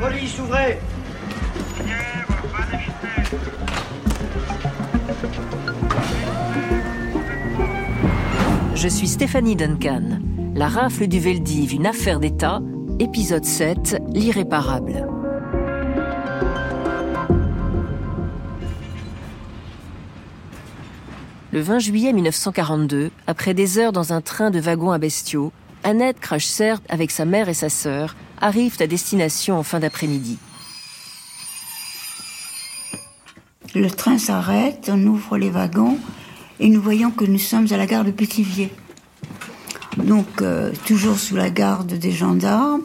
Police, ouvrez Je suis Stéphanie Duncan. La rafle du Veldiv, une affaire d'État, épisode 7, l'irréparable. Le 20 juillet 1942, après des heures dans un train de wagons à bestiaux, Annette Crashser, avec sa mère et sa sœur, arrivent à destination en fin d'après-midi. Le train s'arrête, on ouvre les wagons et nous voyons que nous sommes à la gare de Pithiviers. Donc, euh, toujours sous la garde des gendarmes,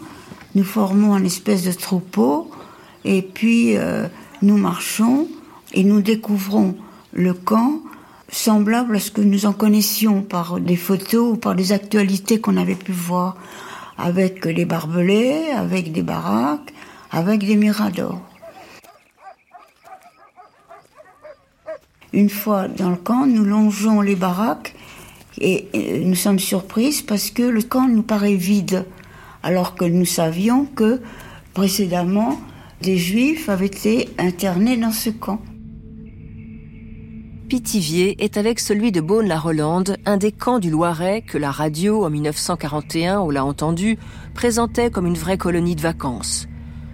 nous formons un espèce de troupeau et puis euh, nous marchons et nous découvrons le camp semblable à ce que nous en connaissions par des photos ou par des actualités qu'on avait pu voir, avec les barbelés, avec des baraques, avec des miradors. Une fois dans le camp, nous longeons les baraques et nous sommes surprises parce que le camp nous paraît vide, alors que nous savions que précédemment, des juifs avaient été internés dans ce camp. Pithiviers est avec celui de Beaune-la-Rolande un des camps du Loiret que la radio en 1941, on l'a entendu, présentait comme une vraie colonie de vacances.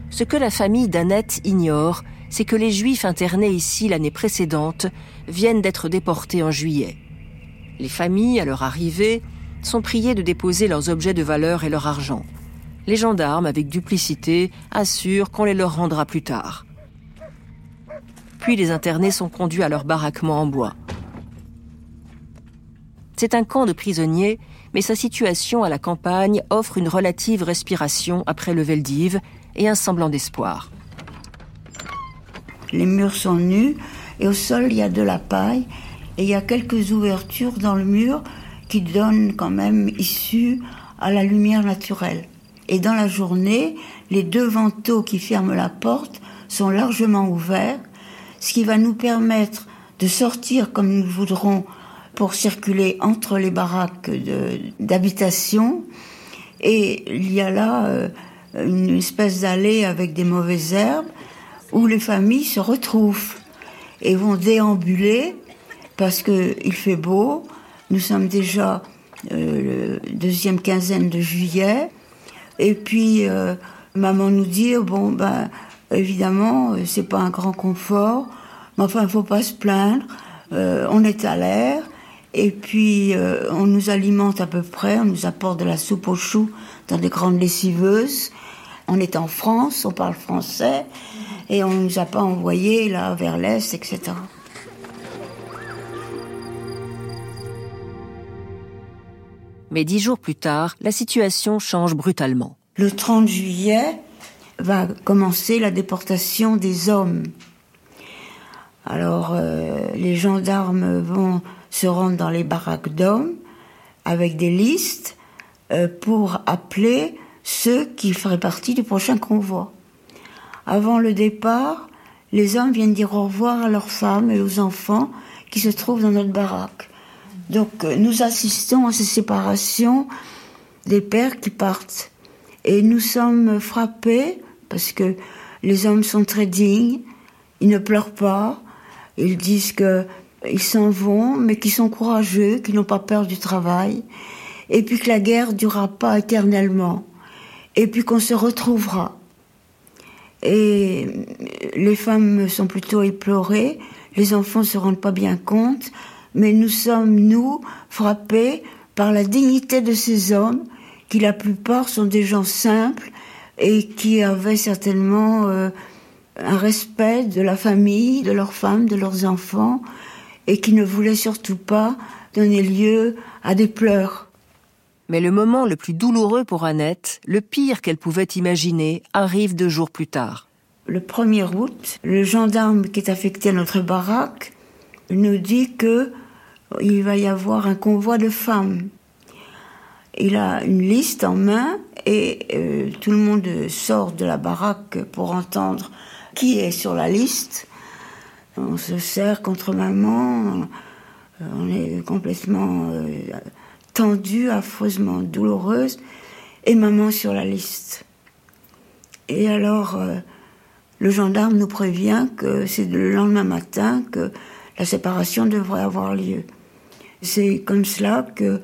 Ce que la famille d'Annette ignore, c'est que les Juifs internés ici l'année précédente viennent d'être déportés en juillet. Les familles, à leur arrivée, sont priées de déposer leurs objets de valeur et leur argent. Les gendarmes, avec duplicité, assurent qu'on les leur rendra plus tard puis les internés sont conduits à leur baraquement en bois. C'est un camp de prisonniers, mais sa situation à la campagne offre une relative respiration après le Veldiv et un semblant d'espoir. Les murs sont nus et au sol il y a de la paille et il y a quelques ouvertures dans le mur qui donnent quand même issue à la lumière naturelle. Et dans la journée, les deux vantaux qui ferment la porte sont largement ouverts ce qui va nous permettre de sortir comme nous voudrons pour circuler entre les baraques d'habitation. Et il y a là euh, une espèce d'allée avec des mauvaises herbes où les familles se retrouvent et vont déambuler parce qu'il fait beau. Nous sommes déjà euh, le deuxième quinzaine de juillet. Et puis, euh, maman nous dit, bon, ben, Évidemment, c'est pas un grand confort, mais enfin, il faut pas se plaindre. Euh, on est à l'air, et puis euh, on nous alimente à peu près, on nous apporte de la soupe aux choux dans des grandes lessiveuses. On est en France, on parle français, et on nous a pas envoyé là vers l'est, etc. Mais dix jours plus tard, la situation change brutalement. Le 30 juillet, va commencer la déportation des hommes. Alors euh, les gendarmes vont se rendre dans les baraques d'hommes avec des listes euh, pour appeler ceux qui feraient partie du prochain convoi. Avant le départ, les hommes viennent dire au revoir à leurs femmes et aux enfants qui se trouvent dans notre baraque. Donc euh, nous assistons à ces séparations des pères qui partent. Et nous sommes frappés parce que les hommes sont très dignes, ils ne pleurent pas, ils disent que ils s'en vont, mais qu'ils sont courageux, qu'ils n'ont pas peur du travail, et puis que la guerre durera pas éternellement, et puis qu'on se retrouvera. Et les femmes sont plutôt éplorées, les enfants se rendent pas bien compte, mais nous sommes, nous, frappés par la dignité de ces hommes, qui la plupart sont des gens simples, et qui avaient certainement euh, un respect de la famille, de leurs femmes, de leurs enfants, et qui ne voulaient surtout pas donner lieu à des pleurs. Mais le moment le plus douloureux pour Annette, le pire qu'elle pouvait imaginer, arrive deux jours plus tard. Le 1er août, le gendarme qui est affecté à notre baraque nous dit que il va y avoir un convoi de femmes. Il a une liste en main et euh, tout le monde sort de la baraque pour entendre qui est sur la liste. On se serre contre maman, euh, on est complètement euh, tendue, affreusement douloureuse, et maman sur la liste. Et alors, euh, le gendarme nous prévient que c'est le lendemain matin que la séparation devrait avoir lieu. C'est comme cela que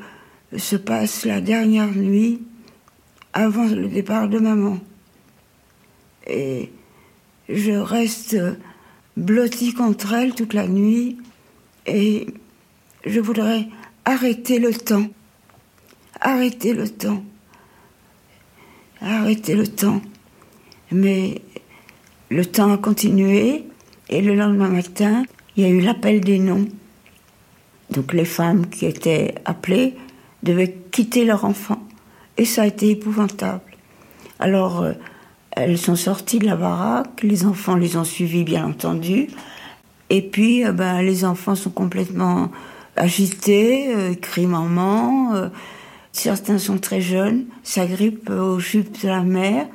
se passe la dernière nuit avant le départ de maman. Et je reste blottie contre elle toute la nuit et je voudrais arrêter le temps. Arrêter le temps. Arrêter le temps. Mais le temps a continué et le lendemain matin, il y a eu l'appel des noms. Donc les femmes qui étaient appelées devaient quitter leur enfant. Et ça a été épouvantable. Alors, euh, elles sont sorties de la baraque, les enfants les ont suivies, bien entendu. Et puis, euh, ben, les enfants sont complètement agités, euh, crient maman. Euh, certains sont très jeunes, s'agrippent aux jupes de la mère.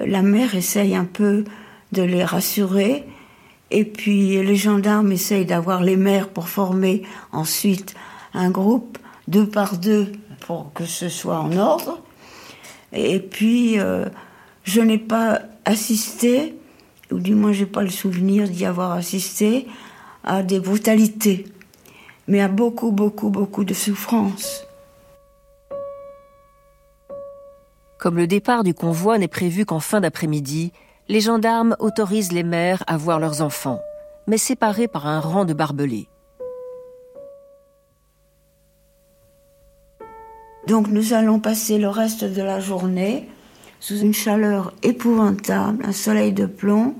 La mère essaye un peu de les rassurer. Et puis, les gendarmes essayent d'avoir les mères pour former ensuite un groupe, deux par deux, pour que ce soit en ordre. Et puis, je n'ai pas assisté, ou du moins j'ai pas le souvenir d'y avoir assisté, à des brutalités, mais à beaucoup, beaucoup, beaucoup de souffrances. Comme le départ du convoi n'est prévu qu'en fin d'après-midi, les gendarmes autorisent les mères à voir leurs enfants, mais séparés par un rang de barbelés. Donc nous allons passer le reste de la journée sous une chaleur épouvantable, un soleil de plomb,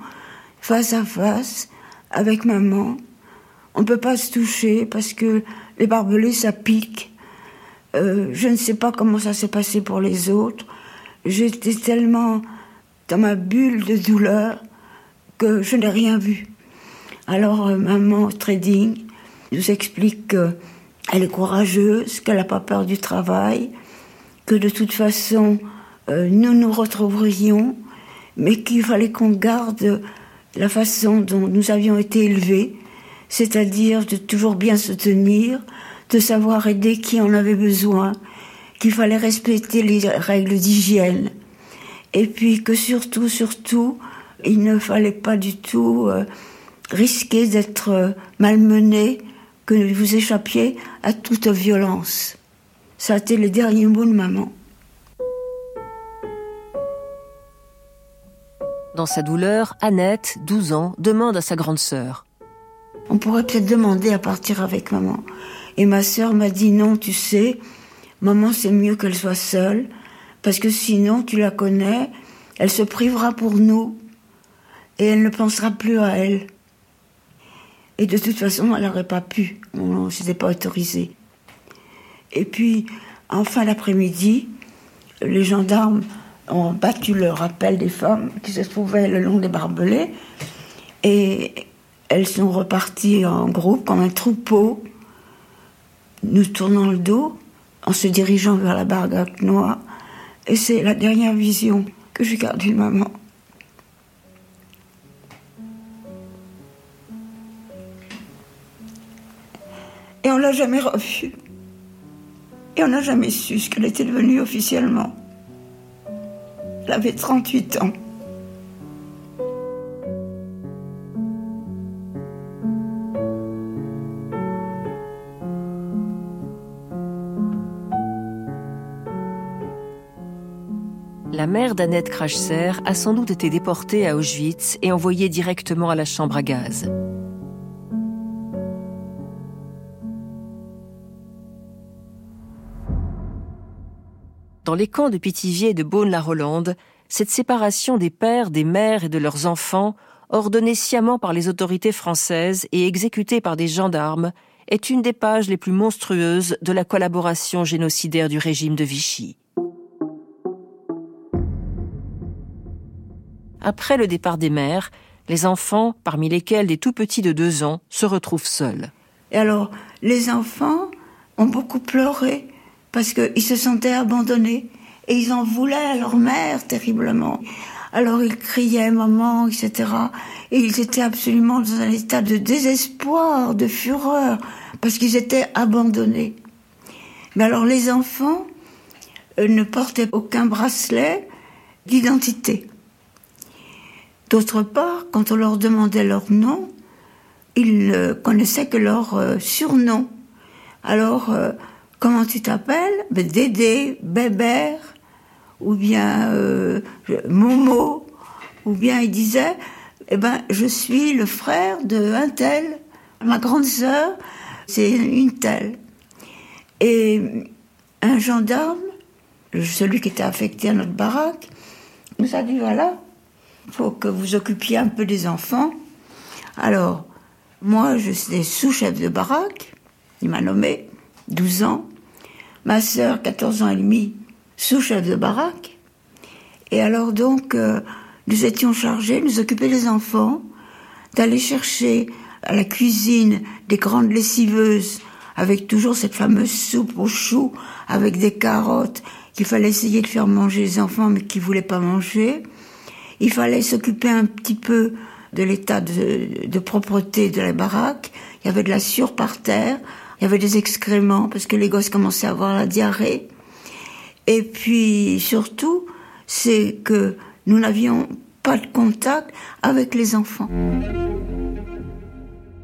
face à face, avec maman. On ne peut pas se toucher parce que les barbelés, ça pique. Euh, je ne sais pas comment ça s'est passé pour les autres. J'étais tellement dans ma bulle de douleur que je n'ai rien vu. Alors euh, maman Trading nous explique qu'elle est courageuse, qu'elle n'a pas peur du travail, que de toute façon euh, nous nous retrouverions, mais qu'il fallait qu'on garde la façon dont nous avions été élevés, c'est-à-dire de toujours bien se tenir, de savoir aider qui en avait besoin, qu'il fallait respecter les règles d'hygiène, et puis que surtout, surtout, il ne fallait pas du tout euh, risquer d'être euh, malmené, que vous échappiez à toute violence. Ça a été les derniers mots de maman. Dans sa douleur, Annette, 12 ans, demande à sa grande sœur. On pourrait peut-être demander à partir avec maman. Et ma sœur m'a dit non, tu sais, maman c'est mieux qu'elle soit seule, parce que sinon tu la connais, elle se privera pour nous, et elle ne pensera plus à elle. Et de toute façon, elle n'aurait pas pu, on ne s'était pas autorisé. Et puis, en fin d'après-midi, les gendarmes ont battu le rappel des femmes qui se trouvaient le long des barbelés et elles sont reparties en groupe comme un troupeau, nous tournant le dos en se dirigeant vers la baraque noire. Et c'est la dernière vision que j'ai gardée de maman. Et on l'a jamais revue. Et on n'a jamais su ce qu'elle était devenue officiellement. Elle avait 38 ans. La mère d'Annette Krachser a sans doute été déportée à Auschwitz et envoyée directement à la chambre à gaz. Dans les camps de Pithiviers et de Beaune-la-Rolande, cette séparation des pères, des mères et de leurs enfants, ordonnée sciemment par les autorités françaises et exécutée par des gendarmes, est une des pages les plus monstrueuses de la collaboration génocidaire du régime de Vichy. Après le départ des mères, les enfants, parmi lesquels des tout petits de deux ans, se retrouvent seuls. Et alors, les enfants ont beaucoup pleuré parce qu'ils se sentaient abandonnés et ils en voulaient à leur mère terriblement. Alors ils criaient maman, etc. Et ils étaient absolument dans un état de désespoir, de fureur, parce qu'ils étaient abandonnés. Mais alors les enfants euh, ne portaient aucun bracelet d'identité. D'autre part, quand on leur demandait leur nom, ils ne connaissaient que leur euh, surnom. Alors, euh, comment tu t'appelles? Ben, Dédé, Bébert, ou bien Momo, ou bien ils disaient, eh ben, je suis le frère de un tel, ma grande sœur, c'est une telle. Et un gendarme, celui qui était affecté à notre baraque, nous a dit voilà, il faut que vous occupiez un peu des enfants. Alors, moi, je suis sous-chef de baraque, il m'a nommé, 12 ans. Ma sœur, 14 ans et demi, sous-chef de baraque. Et alors donc, euh, nous étions chargés, nous occuper des enfants, d'aller chercher à la cuisine des grandes lessiveuses avec toujours cette fameuse soupe aux choux avec des carottes qu'il fallait essayer de faire manger les enfants mais qui voulaient pas manger. Il fallait s'occuper un petit peu de l'état de, de, propreté de la baraque. Il y avait de la sueur par terre, il y avait des excréments parce que les gosses commençaient à avoir la diarrhée. Et puis surtout, c'est que nous n'avions pas de contact avec les enfants.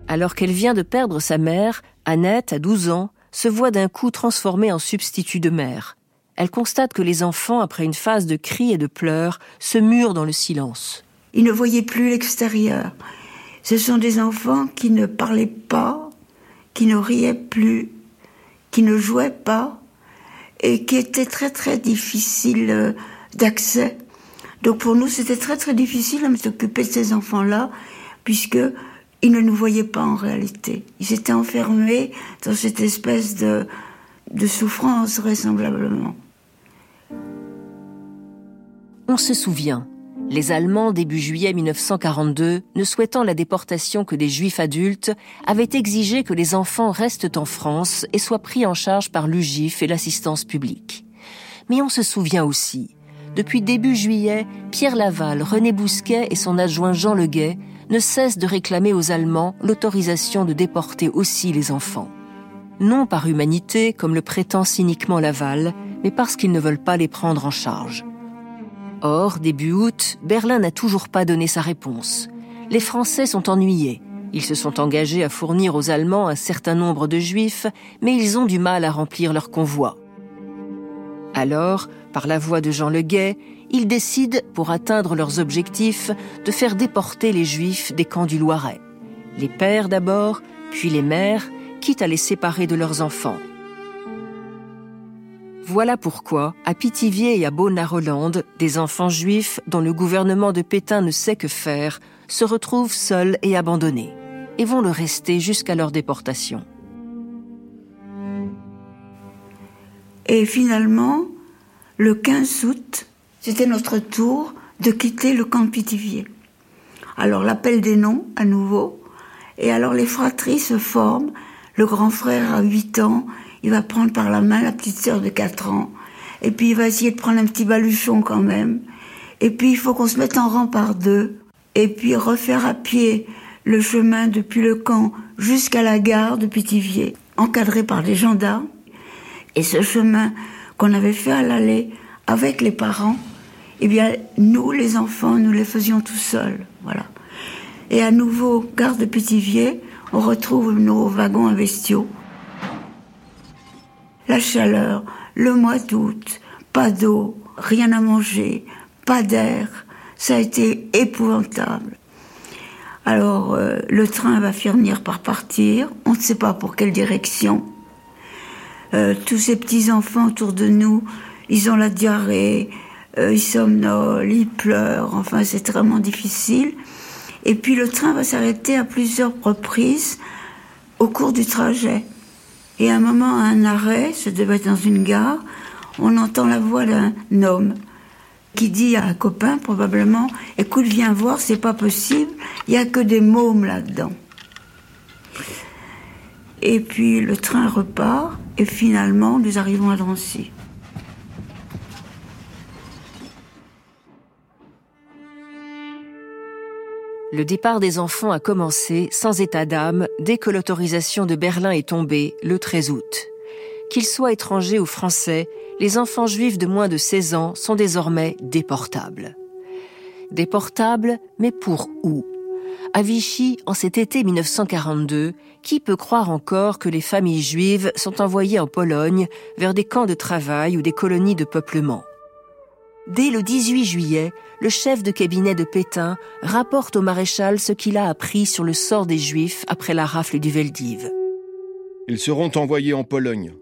Alors qu'elle vient de perdre sa mère, Annette, à 12 ans, se voit d'un coup transformée en substitut de mère. Elle constate que les enfants, après une phase de cris et de pleurs, se murent dans le silence. Ils ne voyaient plus l'extérieur. Ce sont des enfants qui ne parlaient pas, qui ne riaient plus, qui ne jouaient pas, et qui étaient très très difficiles euh, d'accès donc pour nous, c'était très très difficile de s'occuper de ces enfants-là, puisque ils ne nous voyaient pas en réalité. Ils étaient enfermés dans cette espèce de, de souffrance vraisemblablement. On se souvient, les Allemands, début juillet 1942, ne souhaitant la déportation que des Juifs adultes, avaient exigé que les enfants restent en France et soient pris en charge par l'UGIF et l'assistance publique. Mais on se souvient aussi depuis début juillet, Pierre Laval, René Bousquet et son adjoint Jean Leguet ne cessent de réclamer aux Allemands l'autorisation de déporter aussi les enfants. Non par humanité, comme le prétend cyniquement Laval, mais parce qu'ils ne veulent pas les prendre en charge. Or, début août, Berlin n'a toujours pas donné sa réponse. Les Français sont ennuyés. Ils se sont engagés à fournir aux Allemands un certain nombre de Juifs, mais ils ont du mal à remplir leur convoi. Alors, par la voix de Jean Leguet, ils décident, pour atteindre leurs objectifs, de faire déporter les Juifs des camps du Loiret. Les pères d'abord, puis les mères, quitte à les séparer de leurs enfants. Voilà pourquoi, à Pithiviers et à Beaune-la-Rolande, des enfants juifs dont le gouvernement de Pétain ne sait que faire se retrouvent seuls et abandonnés, et vont le rester jusqu'à leur déportation. Et finalement, le 15 août, c'était notre tour de quitter le camp Pithiviers. Alors l'appel des noms à nouveau, et alors les fratries se forment. Le grand frère a 8 ans, il va prendre par la main la petite sœur de 4 ans, et puis il va essayer de prendre un petit baluchon quand même. Et puis il faut qu'on se mette en rang par deux, et puis refaire à pied le chemin depuis le camp jusqu'à la gare de Pithiviers, encadré par les gendarmes. Et ce chemin qu'on avait fait à l'aller avec les parents, eh bien, nous, les enfants, nous les faisions tout seuls. Voilà. Et à nouveau, gare de Pithiviers, on retrouve nos wagons à bestiaux. La chaleur, le mois d'août, pas d'eau, rien à manger, pas d'air, ça a été épouvantable. Alors, euh, le train va finir par partir, on ne sait pas pour quelle direction. Euh, tous ces petits-enfants autour de nous, ils ont la diarrhée, euh, ils somnolent, ils pleurent, enfin c'est vraiment difficile. Et puis le train va s'arrêter à plusieurs reprises au cours du trajet. Et à un moment, à un arrêt, ce devait être dans une gare, on entend la voix d'un homme qui dit à un copain probablement Écoute, viens voir, c'est pas possible, il y a que des mômes là-dedans. Et puis le train repart et finalement nous arrivons à Drancy. Le départ des enfants a commencé sans état d'âme dès que l'autorisation de Berlin est tombée le 13 août. Qu'ils soient étrangers ou français, les enfants juifs de moins de 16 ans sont désormais déportables. Déportables, mais pour où? À Vichy, en cet été 1942, qui peut croire encore que les familles juives sont envoyées en Pologne vers des camps de travail ou des colonies de peuplement? Dès le 18 juillet, le chef de cabinet de Pétain rapporte au maréchal ce qu'il a appris sur le sort des Juifs après la rafle du Veldiv. Ils seront envoyés en Pologne,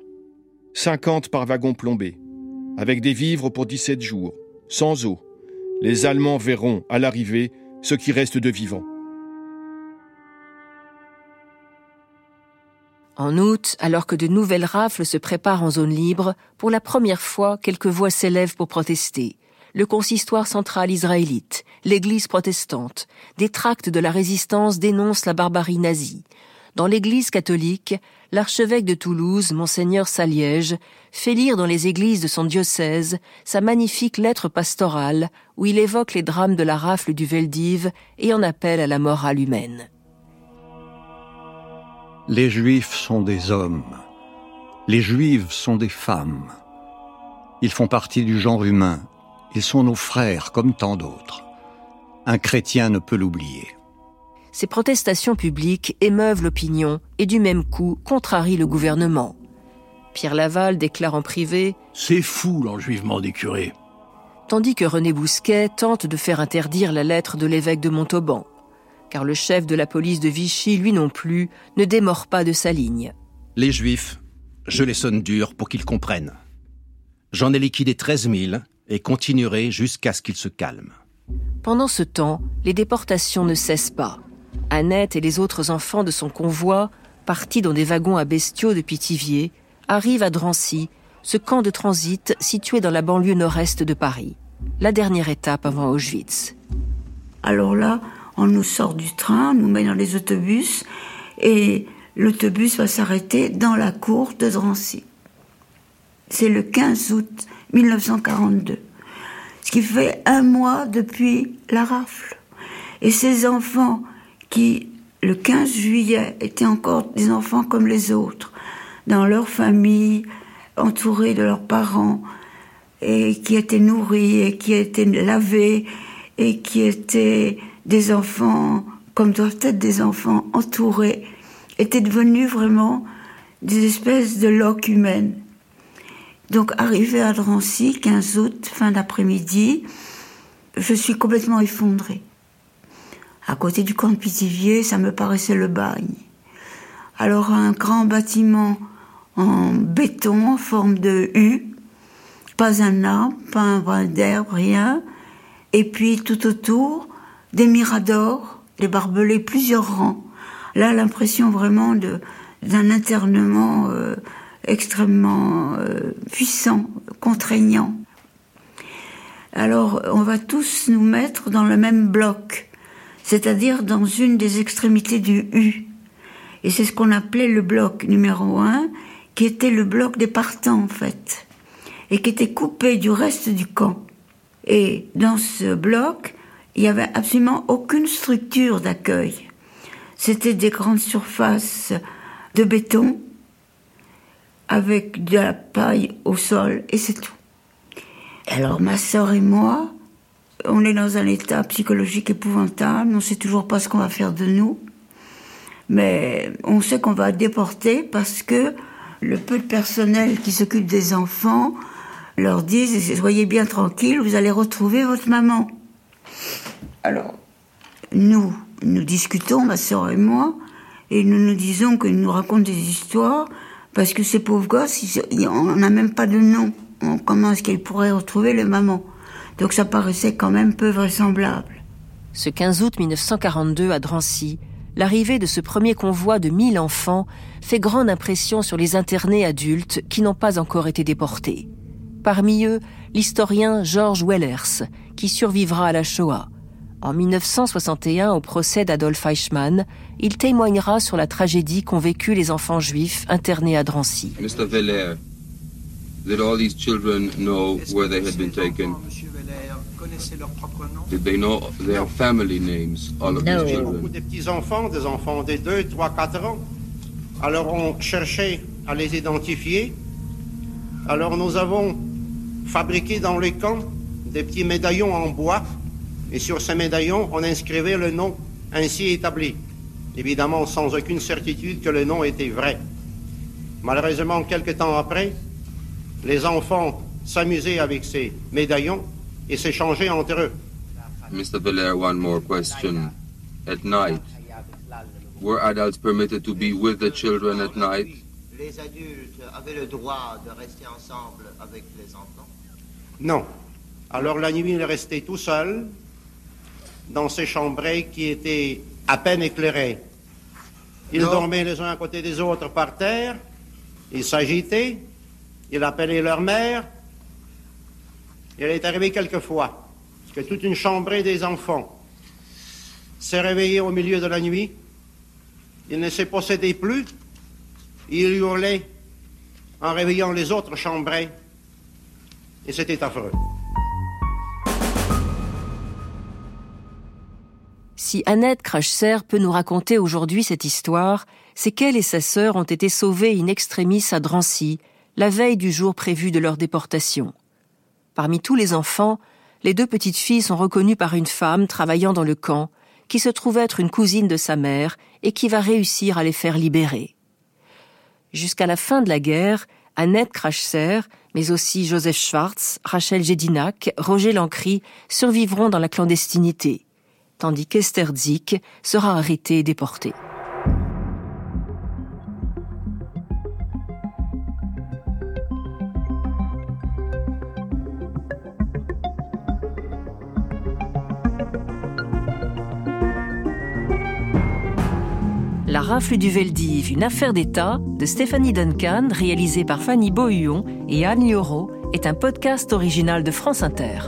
50 par wagon plombé, avec des vivres pour 17 jours, sans eau. Les Allemands verront, à l'arrivée, ce qui reste de vivants. En août, alors que de nouvelles rafles se préparent en zone libre, pour la première fois, quelques voix s'élèvent pour protester. Le consistoire central israélite, l'église protestante, des tracts de la résistance dénoncent la barbarie nazie. Dans l'église catholique, l'archevêque de Toulouse, monseigneur Saliège, fait lire dans les églises de son diocèse sa magnifique lettre pastorale où il évoque les drames de la rafle du Veldiv et en appelle à la morale humaine. Les Juifs sont des hommes. Les Juives sont des femmes. Ils font partie du genre humain. Ils sont nos frères comme tant d'autres. Un chrétien ne peut l'oublier. Ces protestations publiques émeuvent l'opinion et du même coup contrarient le gouvernement. Pierre Laval déclare en privé C'est fou l'enjuivement des curés. Tandis que René Bousquet tente de faire interdire la lettre de l'évêque de Montauban car le chef de la police de Vichy, lui non plus, ne démord pas de sa ligne. Les Juifs, je les sonne durs pour qu'ils comprennent. J'en ai liquidé 13 000 et continuerai jusqu'à ce qu'ils se calment. Pendant ce temps, les déportations ne cessent pas. Annette et les autres enfants de son convoi, partis dans des wagons à bestiaux de Pithiviers, arrivent à Drancy, ce camp de transit situé dans la banlieue nord-est de Paris. La dernière étape avant Auschwitz. Alors là, on nous sort du train, on nous met dans les autobus, et l'autobus va s'arrêter dans la cour de Drancy. C'est le 15 août 1942, ce qui fait un mois depuis la rafle. Et ces enfants qui, le 15 juillet, étaient encore des enfants comme les autres, dans leur famille, entourés de leurs parents, et qui étaient nourris, et qui étaient lavés, et qui étaient des enfants, comme doivent être des enfants entourés, étaient devenus vraiment des espèces de loques humaines. Donc, arrivé à Drancy, 15 août, fin d'après-midi, je suis complètement effondrée. À côté du camp de Pithiviers, ça me paraissait le bagne. Alors, un grand bâtiment en béton, en forme de U, pas un arbre, pas un brin d'herbe, rien. Et puis, tout autour, des miradors, des barbelés, plusieurs rangs. Là, l'impression vraiment d'un internement euh, extrêmement euh, puissant, contraignant. Alors, on va tous nous mettre dans le même bloc, c'est-à-dire dans une des extrémités du U. Et c'est ce qu'on appelait le bloc numéro un, qui était le bloc des partants, en fait, et qui était coupé du reste du camp. Et dans ce bloc, il n'y avait absolument aucune structure d'accueil. C'était des grandes surfaces de béton avec de la paille au sol et c'est tout. Alors ma sœur et moi, on est dans un état psychologique épouvantable, on ne sait toujours pas ce qu'on va faire de nous, mais on sait qu'on va déporter parce que le peu de personnel qui s'occupe des enfants leur disent soyez bien tranquilles, vous allez retrouver votre maman. Alors, nous, nous discutons, ma soeur et moi, et nous nous disons qu'ils nous racontent des histoires, parce que ces pauvres gosses, on n'a même pas de nom. Comment est-ce qu'ils pourraient retrouver les mamans Donc ça paraissait quand même peu vraisemblable. Ce 15 août 1942 à Drancy, l'arrivée de ce premier convoi de 1000 enfants fait grande impression sur les internés adultes qui n'ont pas encore été déportés. Parmi eux, l'historien George Wellers, qui survivra à la Shoah. En 1961, au procès d'Adolf Eichmann, il témoignera sur la tragédie qu'ont vécu les enfants juifs internés à Drancy. Mr. Veller, did all these children know where they had been taken? Did they know their family names, all of these children? Beaucoup des petits-enfants, des enfants des 2, 3, 4 ans. Alors on cherchait à les identifier Alors nous avons fabriqué dans les camps des petits médaillons en bois et sur ces médaillons on inscrivait le nom ainsi établi. Évidemment sans aucune certitude que le nom était vrai. Malheureusement, quelques temps après, les enfants s'amusaient avec ces médaillons et s'échangeaient entre eux. Mr. Belair, one more question. At night, were adults permitted to be with the children at night? Les adultes avaient le droit de rester ensemble avec les enfants? Non. Alors la nuit, il restait tout seul dans ces chambrées qui étaient à peine éclairées. Ils dormaient les uns à côté des autres par terre, ils s'agitaient, ils appelaient leur mère. Il est arrivé quelquefois que toute une chambrée des enfants s'est réveillée au milieu de la nuit. Ils ne se possédaient plus. Ils hurlaient en réveillant les autres chambrées. Et c'était affreux. Si Annette Crachser peut nous raconter aujourd'hui cette histoire, c'est qu'elle et sa sœur ont été sauvées in extremis à Drancy, la veille du jour prévu de leur déportation. Parmi tous les enfants, les deux petites filles sont reconnues par une femme travaillant dans le camp, qui se trouve être une cousine de sa mère et qui va réussir à les faire libérer. Jusqu'à la fin de la guerre, Annette Crachser, mais aussi Joseph Schwartz, Rachel Gédinac, Roger Lancry survivront dans la clandestinité, tandis qu'Esther Zik sera arrêtée et déportée. La rafle du Veldiv, une affaire d'État de Stéphanie Duncan, réalisée par Fanny Bohuon et Anne Lioro, est un podcast original de France Inter.